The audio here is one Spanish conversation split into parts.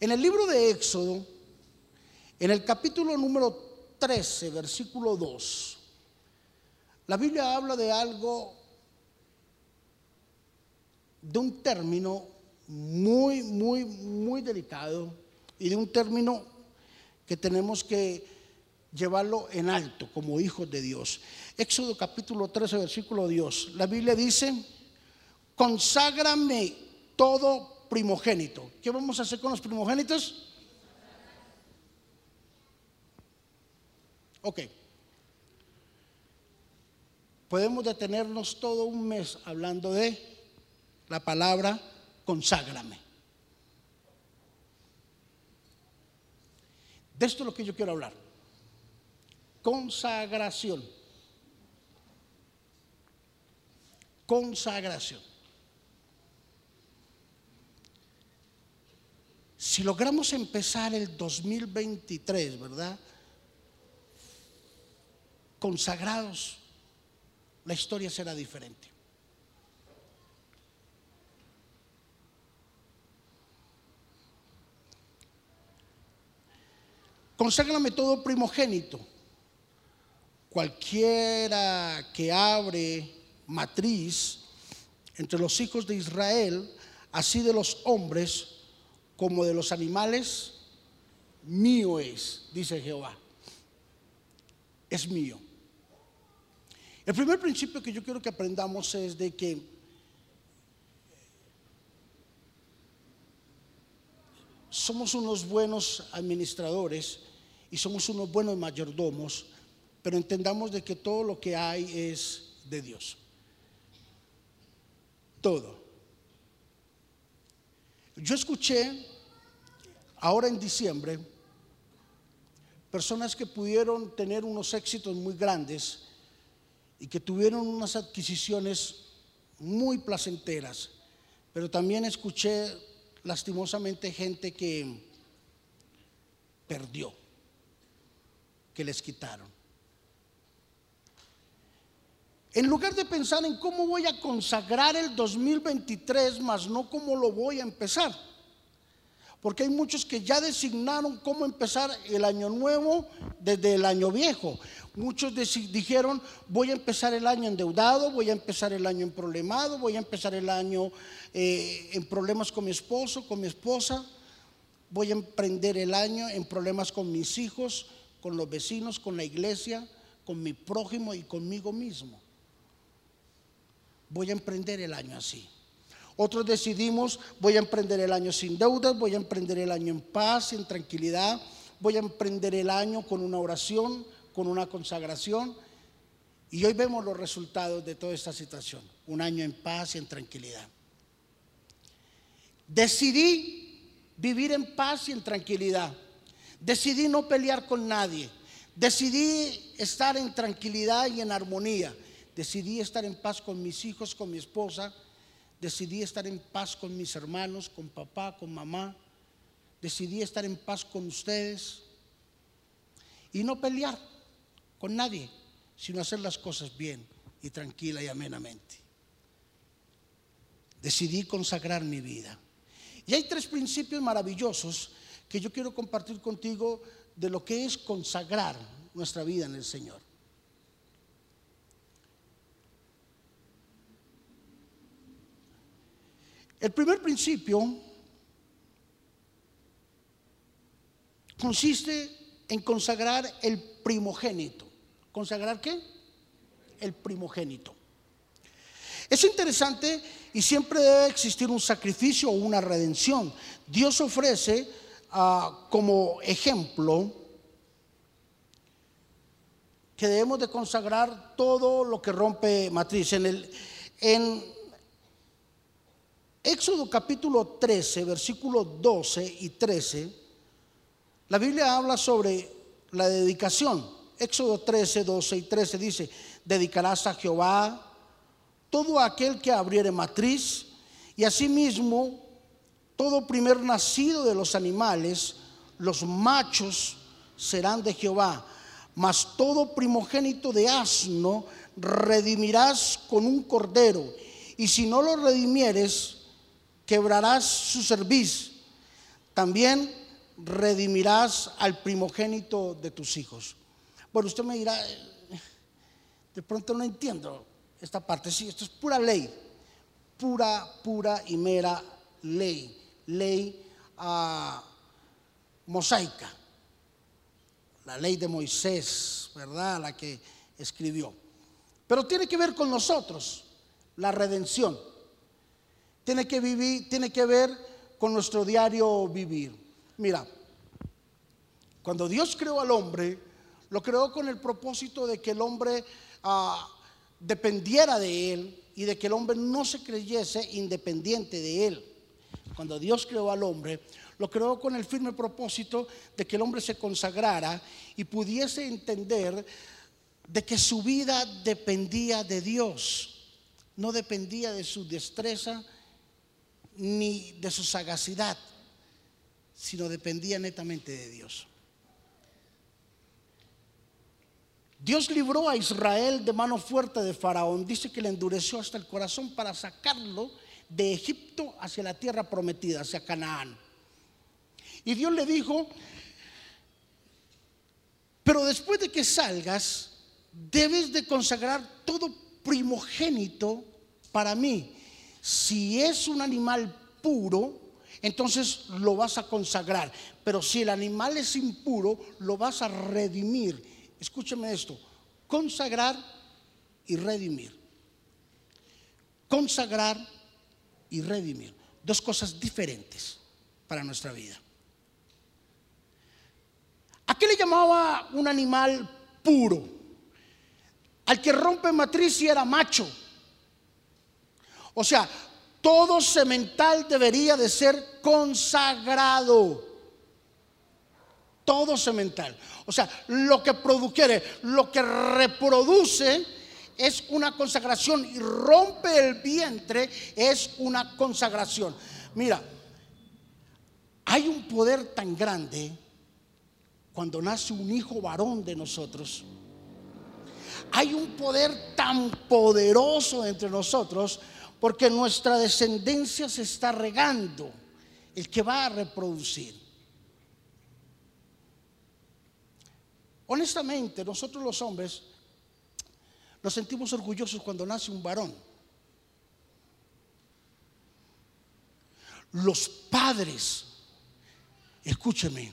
En el libro de Éxodo, en el capítulo número 13, versículo 2, la Biblia habla de algo, de un término muy, muy, muy delicado y de un término que tenemos que llevarlo en alto como hijos de Dios. Éxodo capítulo 13, versículo Dios. La Biblia dice, conságrame todo primogénito. ¿Qué vamos a hacer con los primogénitos? Ok. Podemos detenernos todo un mes hablando de la palabra conságrame. De esto es lo que yo quiero hablar. Consagración. Consagración. Si logramos empezar el 2023, ¿verdad? Consagrados, la historia será diferente. Conságrame todo primogénito. Cualquiera que abre matriz entre los hijos de Israel, así de los hombres como de los animales, mío es, dice Jehová. Es mío. El primer principio que yo quiero que aprendamos es de que somos unos buenos administradores y somos unos buenos mayordomos, pero entendamos de que todo lo que hay es de Dios. Todo. Yo escuché ahora en diciembre personas que pudieron tener unos éxitos muy grandes y que tuvieron unas adquisiciones muy placenteras, pero también escuché lastimosamente gente que perdió que les quitaron. En lugar de pensar en cómo voy a consagrar el 2023, más no cómo lo voy a empezar. Porque hay muchos que ya designaron cómo empezar el año nuevo desde el año viejo. Muchos dijeron, voy a empezar el año endeudado, voy a empezar el año en problemado, voy a empezar el año eh, en problemas con mi esposo, con mi esposa, voy a emprender el año en problemas con mis hijos, con los vecinos, con la iglesia, con mi prójimo y conmigo mismo. Voy a emprender el año así. Otros decidimos, voy a emprender el año sin deudas, voy a emprender el año en paz, en tranquilidad, voy a emprender el año con una oración, con una consagración. Y hoy vemos los resultados de toda esta situación. Un año en paz y en tranquilidad. Decidí vivir en paz y en tranquilidad. Decidí no pelear con nadie. Decidí estar en tranquilidad y en armonía. Decidí estar en paz con mis hijos, con mi esposa. Decidí estar en paz con mis hermanos, con papá, con mamá. Decidí estar en paz con ustedes. Y no pelear con nadie, sino hacer las cosas bien y tranquila y amenamente. Decidí consagrar mi vida. Y hay tres principios maravillosos que yo quiero compartir contigo de lo que es consagrar nuestra vida en el Señor. El primer principio consiste en consagrar el primogénito. ¿Consagrar qué? El primogénito. Es interesante y siempre debe existir un sacrificio o una redención. Dios ofrece Ah, como ejemplo que debemos de consagrar todo lo que rompe matriz. En, el, en Éxodo capítulo 13, versículos 12 y 13, la Biblia habla sobre la dedicación. Éxodo 13, 12 y 13 dice, dedicarás a Jehová todo aquel que abriere matriz y asimismo todo primer nacido de los animales, los machos serán de Jehová, mas todo primogénito de asno redimirás con un cordero, y si no lo redimieres, quebrarás su cerviz. también redimirás al primogénito de tus hijos. Bueno, usted me dirá, de pronto no entiendo esta parte. Sí, esto es pura ley, pura, pura y mera ley, ley ah, mosaica, la ley de Moisés, ¿verdad? La que escribió. Pero tiene que ver con nosotros, la redención. Tiene que vivir, tiene que ver con nuestro diario vivir. Mira, cuando Dios creó al hombre, lo creó con el propósito de que el hombre ah, dependiera de él y de que el hombre no se creyese independiente de él. Cuando Dios creó al hombre, lo creó con el firme propósito de que el hombre se consagrara y pudiese entender de que su vida dependía de Dios, no dependía de su destreza ni de su sagacidad, sino dependía netamente de Dios. Dios libró a Israel de mano fuerte de Faraón. Dice que le endureció hasta el corazón para sacarlo de Egipto hacia la tierra prometida, hacia Canaán. Y Dios le dijo, pero después de que salgas, debes de consagrar todo primogénito para mí. Si es un animal puro, entonces lo vas a consagrar. Pero si el animal es impuro, lo vas a redimir escúcheme esto, consagrar y redimir. Consagrar y redimir. Dos cosas diferentes para nuestra vida. ¿A qué le llamaba un animal puro? Al que rompe matriz y era macho. O sea, todo semental debería de ser consagrado. Todo semental. O sea, lo que produjere, lo que reproduce es una consagración y rompe el vientre es una consagración. Mira, hay un poder tan grande cuando nace un hijo varón de nosotros. Hay un poder tan poderoso entre nosotros porque nuestra descendencia se está regando, el que va a reproducir. Honestamente, nosotros los hombres nos sentimos orgullosos cuando nace un varón. Los padres, escúcheme,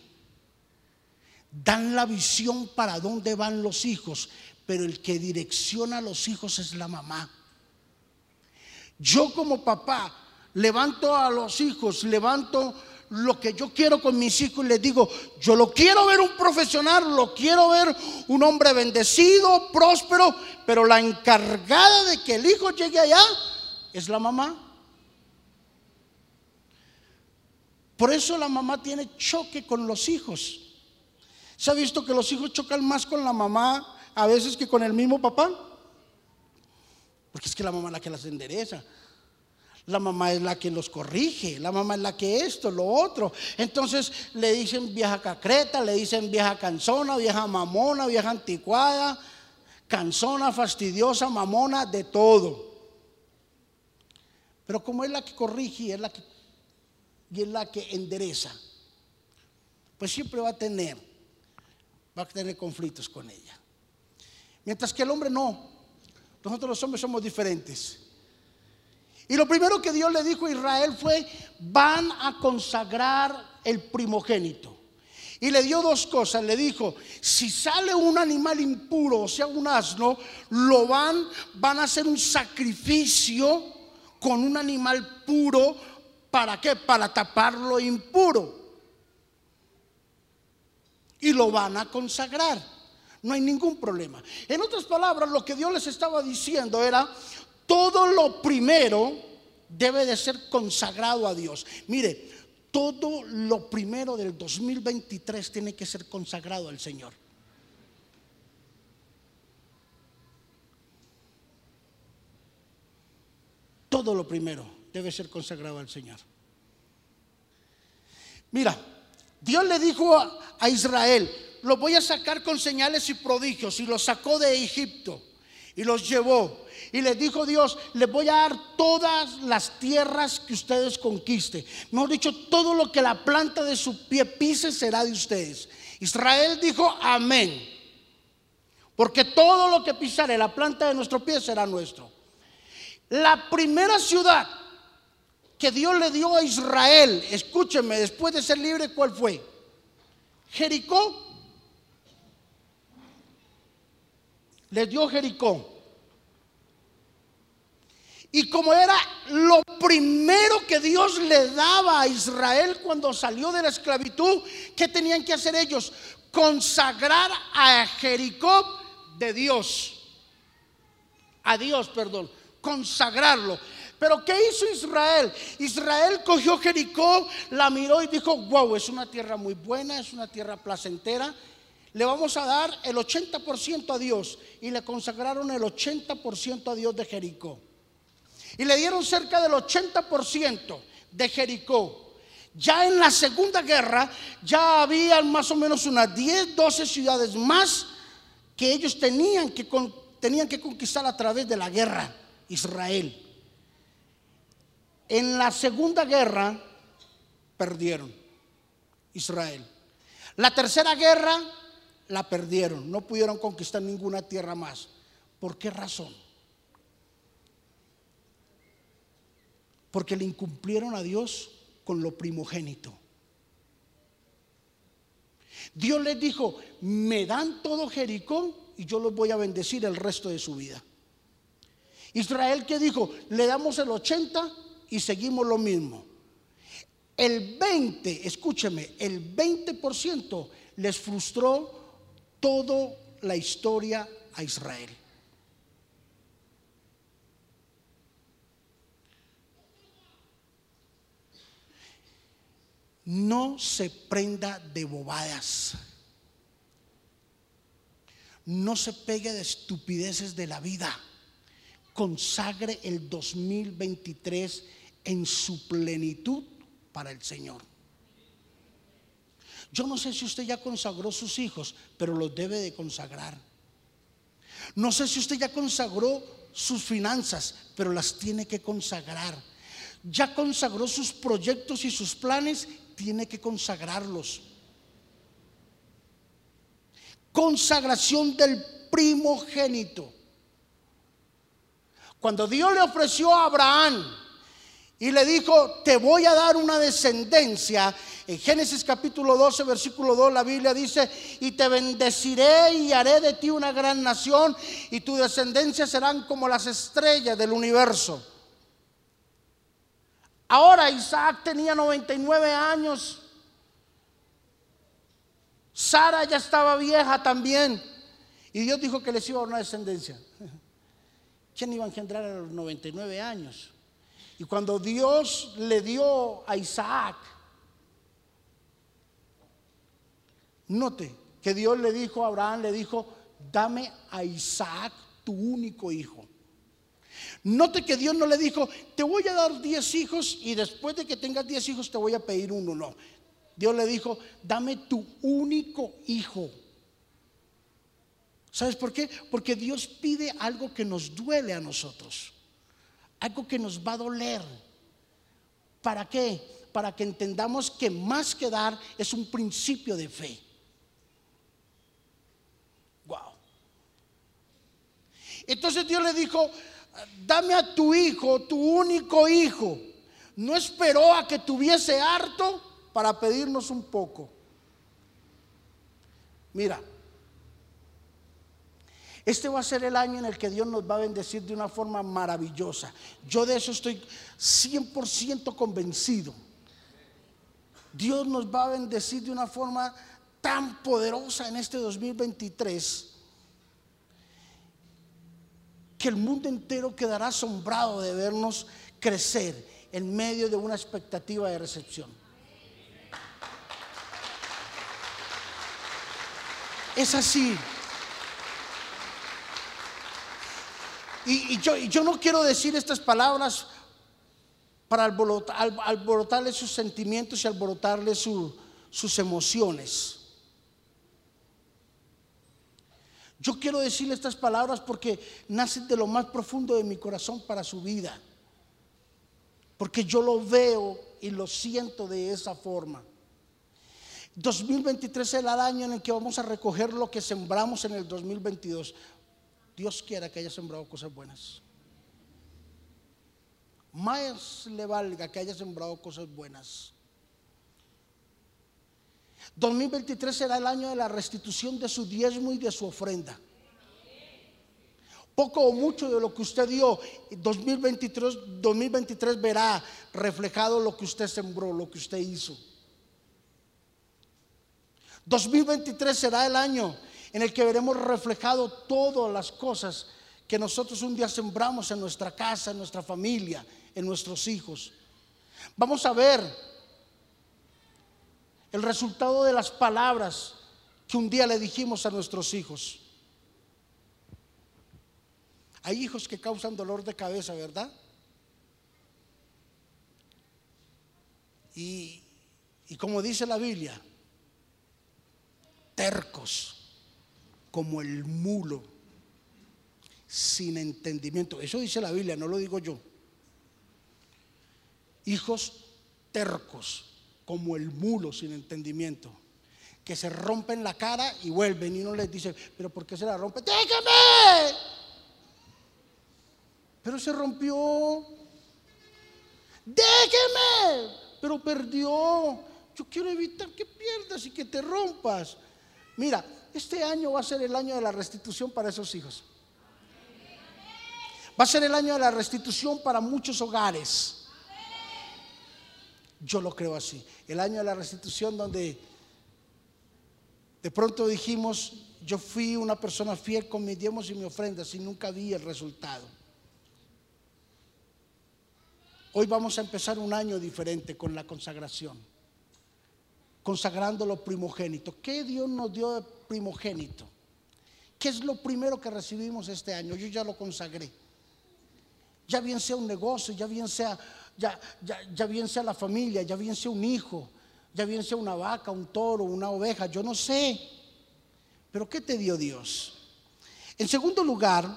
dan la visión para dónde van los hijos, pero el que direcciona a los hijos es la mamá. Yo como papá levanto a los hijos, levanto lo que yo quiero con mis hijos y les digo, yo lo quiero ver un profesional, lo quiero ver un hombre bendecido, próspero, pero la encargada de que el hijo llegue allá es la mamá. Por eso la mamá tiene choque con los hijos. ¿Se ha visto que los hijos chocan más con la mamá a veces que con el mismo papá? Porque es que la mamá es la que las endereza. La mamá es la que los corrige, la mamá es la que esto, lo otro. Entonces le dicen vieja cacreta, le dicen vieja canzona, vieja mamona, vieja anticuada, canzona, fastidiosa, mamona, de todo. Pero como es la que corrige es la que, y es la que endereza, pues siempre va a tener, va a tener conflictos con ella. Mientras que el hombre no. Nosotros los hombres somos diferentes. Y lo primero que Dios le dijo a Israel fue, van a consagrar el primogénito. Y le dio dos cosas, le dijo, si sale un animal impuro, o sea, un asno, lo van, van a hacer un sacrificio con un animal puro, ¿para qué? Para tapar lo impuro. Y lo van a consagrar. No hay ningún problema. En otras palabras, lo que Dios les estaba diciendo era, todo lo primero debe de ser consagrado a Dios. Mire, todo lo primero del 2023 tiene que ser consagrado al Señor. Todo lo primero debe ser consagrado al Señor. Mira, Dios le dijo a, Israel, lo voy a sacar con señales y prodigios y lo sacó de Egipto. y los llevó. Y les dijo Dios, les voy a dar todas las tierras que ustedes conquisten. Mejor dicho, todo lo que la planta de su pie pise será de ustedes. Israel dijo, amén. Porque todo lo que pisare la planta de nuestro pie será nuestro. La primera ciudad que Dios le dio a Israel, escúcheme, después de ser libre, ¿cuál fue? Jericó. Les dio Jericó. Y como era lo primero que Dios le daba a Israel cuando salió de la esclavitud, ¿qué tenían que hacer ellos? Consagrar a Jericó de Dios. A Dios, perdón. Consagrarlo. Pero ¿qué hizo Israel? Israel cogió Jericó, la miró y dijo, wow, es una tierra muy buena, es una tierra placentera. Le vamos a dar el 80% a Dios. Y le consagraron el 80% a Dios de Jericó. Y le dieron cerca del 80% de Jericó. Ya en la Segunda Guerra ya había más o menos unas 10, 12 ciudades más que ellos tenían que, tenían que conquistar a través de la guerra, Israel. En la Segunda Guerra perdieron Israel. La Tercera Guerra la perdieron, no pudieron conquistar ninguna tierra más. ¿Por qué razón? Porque le incumplieron a Dios con lo primogénito. Dios les dijo, me dan todo Jericó y yo los voy a bendecir el resto de su vida. Israel que dijo, le damos el 80 y seguimos lo mismo. El 20, escúcheme, el 20% les frustró toda la historia a Israel. No se prenda de bobadas. No se pegue de estupideces de la vida. Consagre el 2023 en su plenitud para el Señor. Yo no sé si usted ya consagró sus hijos, pero los debe de consagrar. No sé si usted ya consagró sus finanzas, pero las tiene que consagrar. Ya consagró sus proyectos y sus planes tiene que consagrarlos. Consagración del primogénito. Cuando Dios le ofreció a Abraham y le dijo, te voy a dar una descendencia, en Génesis capítulo 12, versículo 2, la Biblia dice, y te bendeciré y haré de ti una gran nación, y tu descendencia serán como las estrellas del universo. Ahora Isaac tenía 99 años. Sara ya estaba vieja también. Y Dios dijo que les iba a dar una descendencia. ¿Quién iba a engendrar a los 99 años? Y cuando Dios le dio a Isaac, note que Dios le dijo a Abraham, le dijo, dame a Isaac tu único hijo. Note que Dios no le dijo, te voy a dar 10 hijos y después de que tengas 10 hijos te voy a pedir uno. No. Dios le dijo, dame tu único hijo. ¿Sabes por qué? Porque Dios pide algo que nos duele a nosotros. Algo que nos va a doler. ¿Para qué? Para que entendamos que más que dar es un principio de fe. Wow. Entonces Dios le dijo, dame a tu hijo, tu único hijo. No esperó a que tuviese harto para pedirnos un poco. Mira, este va a ser el año en el que Dios nos va a bendecir de una forma maravillosa. Yo de eso estoy 100% convencido. Dios nos va a bendecir de una forma tan poderosa en este 2023 que el mundo entero quedará asombrado de vernos crecer en medio de una expectativa de recepción. Es así. Y, yo, no quiero decir estas palabras para alborotarle sus sentimientos y alborotarle sus emociones. Yo quiero decirle estas palabras porque nacen de lo más profundo de mi corazón para su vida. Porque yo lo veo y lo siento de esa forma. 2023 será el año en el que vamos a recoger lo que sembramos en el 2022. Dios quiera que haya sembrado cosas buenas. Más le valga que haya sembrado cosas buenas. 2023 será el año de la restitución de su diezmo y de su ofrenda. Poco o mucho de lo que usted dio, 2023, 2023 verá reflejado lo que usted sembró, lo que usted hizo. 2023 será el año en el que veremos reflejado todas las cosas que nosotros un día sembramos en nuestra casa, en nuestra familia, en nuestros hijos. Vamos a ver el resultado de las palabras que un día le dijimos a nuestros hijos. Hay hijos que causan dolor de cabeza, ¿verdad? Y, y como dice la Biblia, tercos como el mulo, sin entendimiento. Eso dice la Biblia, no lo digo yo. Hijos tercos, como el mulo, sin entendimiento, que se rompen la cara y vuelven y uno les dice, pero ¿por qué se la rompe? Déjame. Pero se rompió. Déjeme. Pero perdió. Yo quiero evitar que pierdas y que te rompas. Mira, este año va a ser el año de la restitución para esos hijos. Va a ser el año de la restitución para muchos hogares. Yo lo creo así. El año de la restitución donde de pronto dijimos, yo fui una persona fiel con mis diezmos y mi ofrendas y nunca vi el resultado. Hoy vamos a empezar un año diferente con la consagración consagrando lo primogénito. ¿Qué Dios nos dio de primogénito? ¿Qué es lo primero que recibimos este año? Yo ya lo consagré. Ya bien sea un negocio, ya bien sea, ya, ya, bien sea la familia, ya bien sea un hijo, ya bien sea una vaca, un toro, una oveja, yo no sé. Pero ¿qué te dio Dios? En segundo lugar,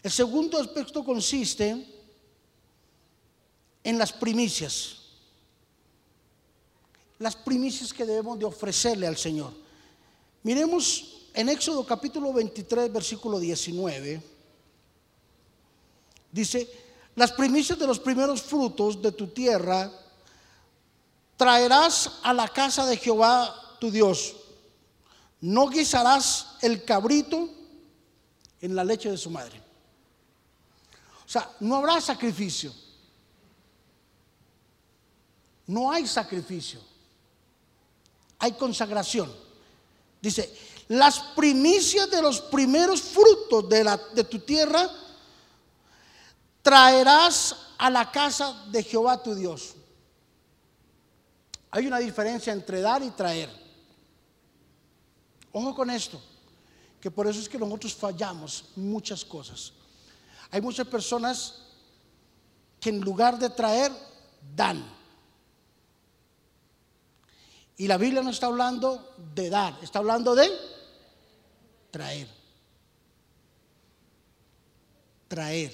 el segundo aspecto consiste en las primicias. Las primicias que debemos de ofrecerle al Señor. Miremos en Éxodo capítulo 23, versículo 19. Dice, las primicias de los primeros frutos de tu tierra traerás a la casa de Jehová tu Dios. No guisarás el cabrito en la leche de su madre. O sea, no habrá sacrificio. No hay sacrificio, hay consagración. Dice, las primicias de los primeros frutos de, tu tierra traerás a la casa de Jehová tu Dios. Hay una diferencia entre dar y traer. Ojo con esto, que por eso es que nosotros fallamos muchas cosas. Hay muchas personas que en lugar de traer, dan. Y la Biblia no está hablando de dar, está hablando de traer. Traer,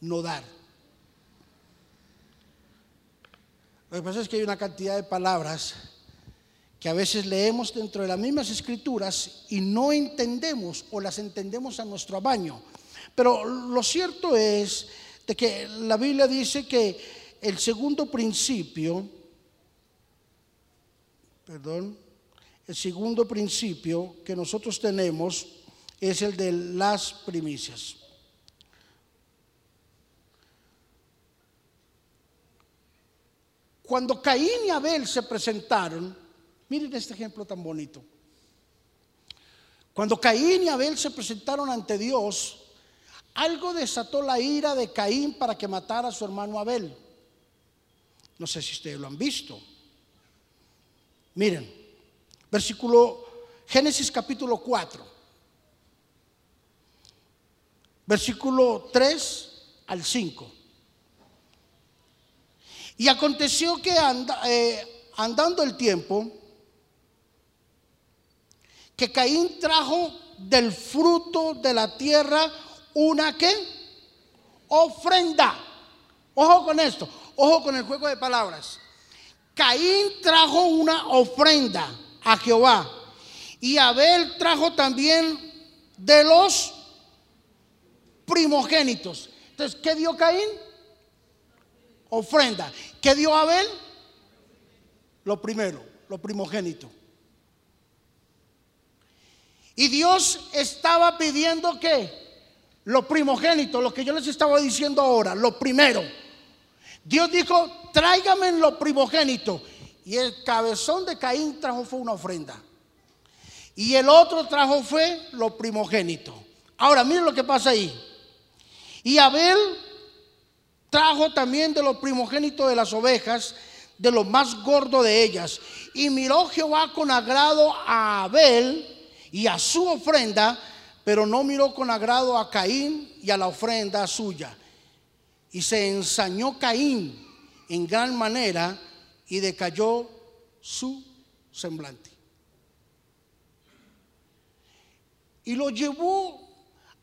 no dar. Lo que pasa es que hay una cantidad de palabras que a veces leemos dentro de las mismas escrituras y no entendemos o las entendemos a nuestro baño. Pero lo cierto es de que la Biblia dice que el segundo principio perdón, el segundo principio que nosotros tenemos es el de las primicias. Cuando Caín y Abel se presentaron, miren este ejemplo tan bonito. Cuando Caín y Abel se presentaron ante Dios, algo desató la ira de Caín para que matara a su hermano Abel. No sé si ustedes lo han visto. Miren, versículo Génesis capítulo 4, versículo 3 al 5. Y aconteció que eh, andando el tiempo, que Caín trajo del fruto de la tierra una que ofrenda. Ojo con esto, ojo con el juego de palabras. Caín trajo una ofrenda a Jehová y Abel trajo también de los primogénitos. Entonces, ¿qué dio Caín? Ofrenda. ¿Qué dio Abel? Lo primero, lo primogénito. Y Dios estaba pidiendo que lo primogénito, lo que yo les estaba diciendo ahora, lo primero. Dios dijo, tráigame lo primogénito. Y el cabezón de Caín trajo fue una ofrenda. Y el otro trajo fue lo primogénito. Ahora, miren lo que pasa ahí. Y Abel trajo también de lo primogénito de las ovejas, de lo más gordo de ellas. Y miró Jehová con agrado a Abel y a su ofrenda, pero no miró con agrado a Caín y a la ofrenda suya. Y se ensañó Caín en gran manera y decayó su semblante. Y lo llevó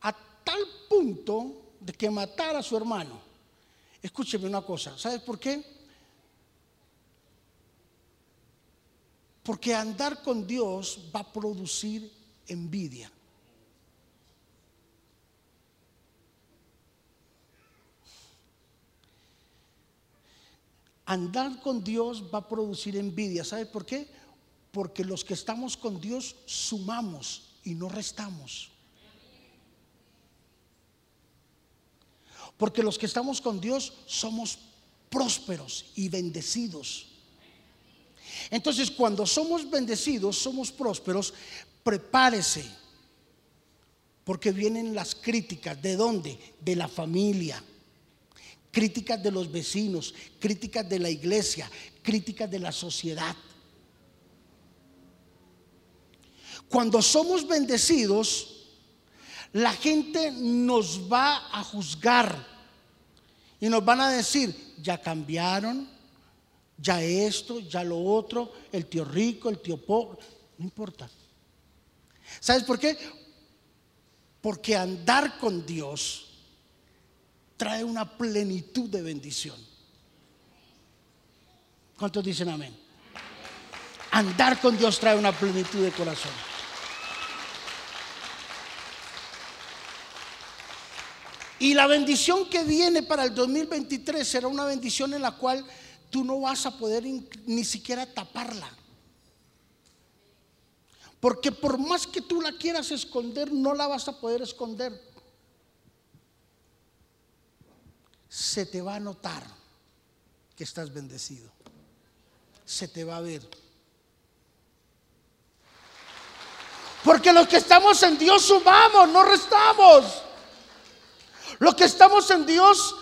a tal punto de que matara a su hermano. Escúcheme una cosa, ¿sabes por qué? Porque andar con Dios va a producir envidia. Andar con Dios va a producir envidia. ¿Sabe por qué? Porque los que estamos con Dios sumamos y no restamos. Porque los que estamos con Dios somos prósperos y bendecidos. Entonces, cuando somos bendecidos, somos prósperos, prepárese, porque vienen las críticas. ¿De dónde? De la familia. Críticas de los vecinos, críticas de la iglesia, críticas de la sociedad. Cuando somos bendecidos, la gente nos va a juzgar y nos van a decir, ya cambiaron, ya esto, ya lo otro, el tío rico, el tío pobre, no importa. ¿Sabes por qué? Porque andar con Dios trae una plenitud de bendición. ¿Cuántos dicen amén? Andar con Dios trae una plenitud de corazón. Y la bendición que viene para el 2023 será una bendición en la cual tú no vas a poder ni siquiera taparla. Porque por más que tú la quieras esconder, no la vas a poder esconder. Se te va a notar que estás bendecido. Se te va a ver. Porque los que estamos en Dios sumamos, no restamos. Los que estamos en Dios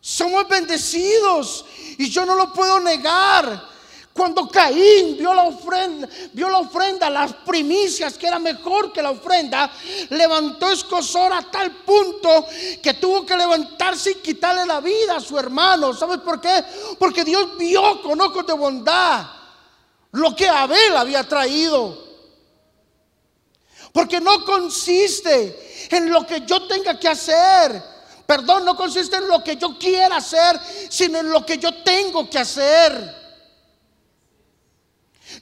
somos bendecidos. Y yo no lo puedo negar. Cuando Caín vio la ofrenda, vio la ofrenda, las primicias que era mejor que la ofrenda, levantó escosor a tal punto que tuvo que levantarse y quitarle la vida a su hermano. ¿Sabes por qué? Porque Dios vio con ojos de bondad lo que Abel había traído. Porque no consiste en lo que yo tenga que hacer. Perdón, no consiste en lo que yo quiera hacer, sino en lo que yo tengo que hacer.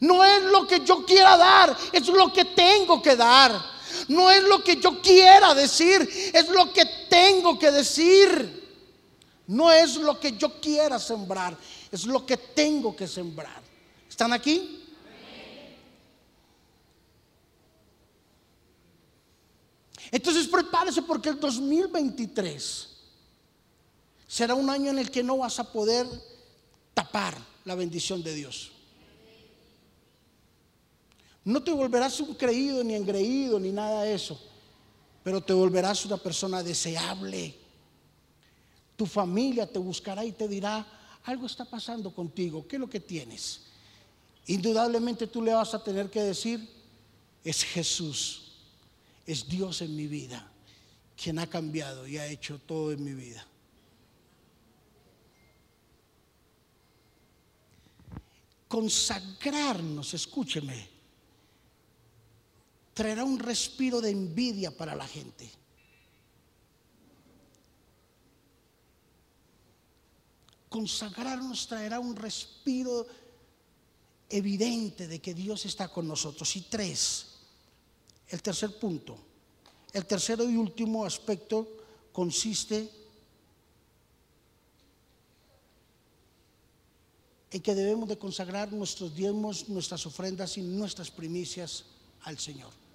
No es lo que yo quiera dar, es lo que tengo que dar. No es lo que yo quiera decir, es lo que tengo que decir. No es lo que yo quiera sembrar, es lo que tengo que sembrar. ¿Están aquí? Entonces prepárese porque el 2023 será un año en el que no vas a poder tapar la bendición de Dios. No te volverás un creído ni engreído ni nada de eso, pero te volverás una persona deseable. Tu familia te buscará y te dirá, algo está pasando contigo, ¿qué es lo que tienes? Indudablemente tú le vas a tener que decir, es Jesús, es Dios en mi vida, quien ha cambiado y ha hecho todo en mi vida. Consagrarnos, escúcheme traerá un respiro de envidia para la gente. Consagrarnos traerá un respiro evidente de que Dios está con nosotros. Y tres, el tercer punto, el tercero y último aspecto consiste en que debemos de consagrar nuestros diezmos, nuestras ofrendas y nuestras primicias al Señor.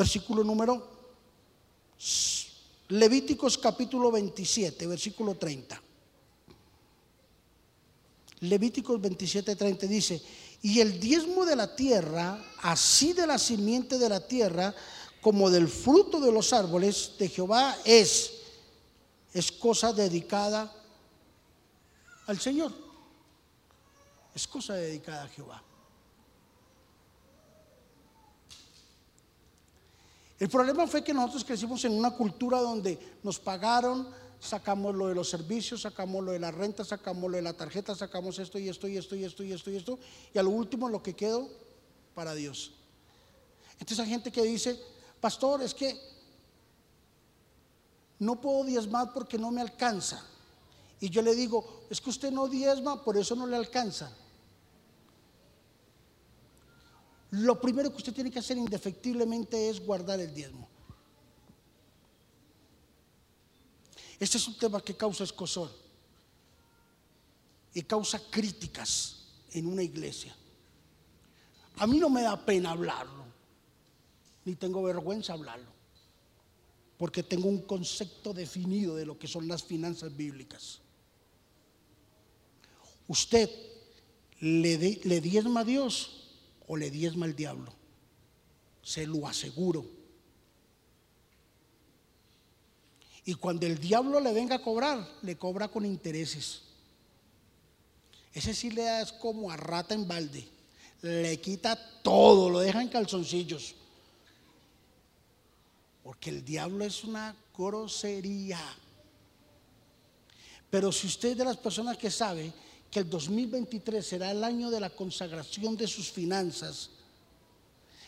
Versículo número Levíticos capítulo 27, versículo 30. Levíticos 27, 30 dice, y el diezmo de la tierra, así de la simiente de la tierra, como del fruto de los árboles de Jehová es, es cosa dedicada al Señor. Es cosa dedicada a Jehová. El problema fue que nosotros crecimos en una cultura donde nos pagaron, sacamos lo de los servicios, sacamos lo de la renta, sacamos lo de la tarjeta, sacamos esto y esto y esto y esto y esto y esto, y a lo último lo que quedó para Dios. Entonces hay gente que dice, pastor, es que no puedo diezmar porque no me alcanza. Y yo le digo, es que usted no diezma, por eso no le alcanza. Lo primero que usted tiene que hacer indefectiblemente es guardar el diezmo. Este es un tema que causa escosor y causa críticas en una iglesia. A mí no me da pena hablarlo, ni tengo vergüenza hablarlo, porque tengo un concepto definido de lo que son las finanzas bíblicas. Usted le, le diezma a Dios o le diezma el diablo. Se lo aseguro. Y cuando el diablo le venga a cobrar, le cobra con intereses. Ese sí le da es como a rata en balde. Le quita todo, lo deja en calzoncillos. Porque el diablo es una grosería. Pero si usted es de las personas que sabe que el 2023 será el año de la consagración de sus finanzas,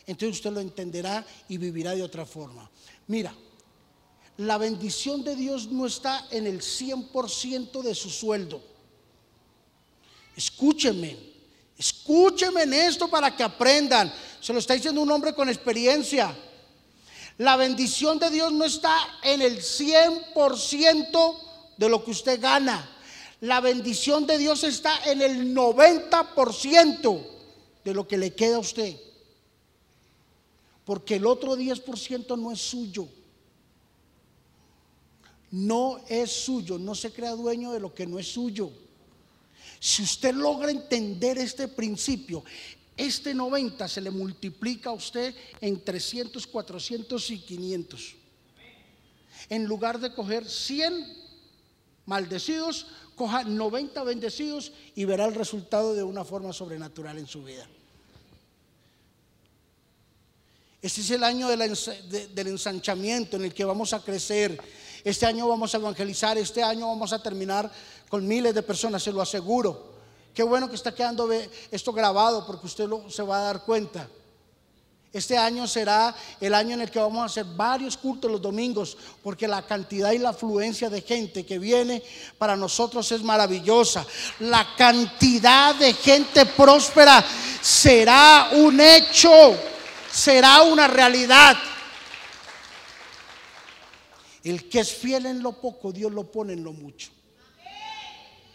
entonces usted lo entenderá y vivirá de otra forma. Mira, la bendición de Dios no está en el 100% de su sueldo. Escúcheme, escúcheme en esto para que aprendan. Se lo está diciendo un hombre con experiencia. La bendición de Dios no está en el 100% de lo que usted gana la bendición de Dios está en el 90% de lo que le queda a usted. Porque el otro 10% no es suyo. No es suyo, no se crea dueño de lo que no es suyo. Si usted logra entender este principio, este 90 se le multiplica a usted en 300, 400 y 500. En lugar de coger 100 maldecidos, coja 90 bendecidos y verá el resultado de una forma sobrenatural en su vida. Este es el año del ensanchamiento en el que vamos a crecer. Este año vamos a evangelizar, este año vamos a terminar con miles de personas, se lo aseguro. Qué bueno que está quedando esto grabado porque usted se va a dar cuenta. Este año será el año en el que vamos a hacer varios cultos los domingos, porque la cantidad y la afluencia de gente que viene para nosotros es maravillosa. La cantidad de gente próspera será un hecho, será una realidad. El que es fiel en lo poco, Dios lo pone en lo mucho.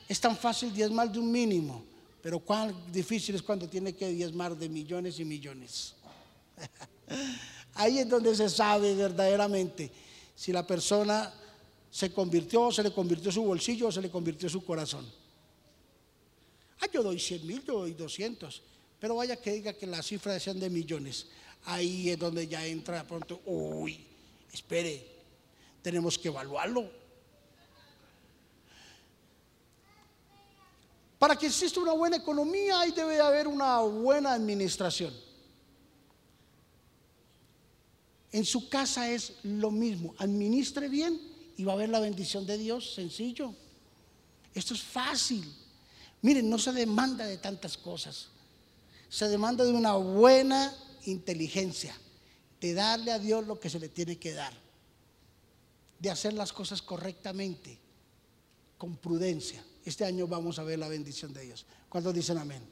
Es tan fácil diezmar de un mínimo, pero cuán difícil es cuando tiene que diezmar de millones y millones. Ahí es donde se sabe verdaderamente si la persona se convirtió, se le convirtió su bolsillo o se le convirtió su corazón. Ah, yo doy 100 mil, yo doy 200, pero vaya que diga que las cifras sean de millones. Ahí es donde ya entra pronto, uy, espere, tenemos que evaluarlo. Para que exista una buena economía, ahí debe haber una buena administración. En su casa es lo mismo. Administre bien y va a ver la bendición de Dios. Sencillo. Esto es fácil. Miren, no se demanda de tantas cosas. se demanda de una buena inteligencia, de darle a Dios lo que se le tiene que dar, de hacer las cosas correctamente, con prudencia. Este año vamos a ver la bendición de Dios. ¿Cuántos dicen amén?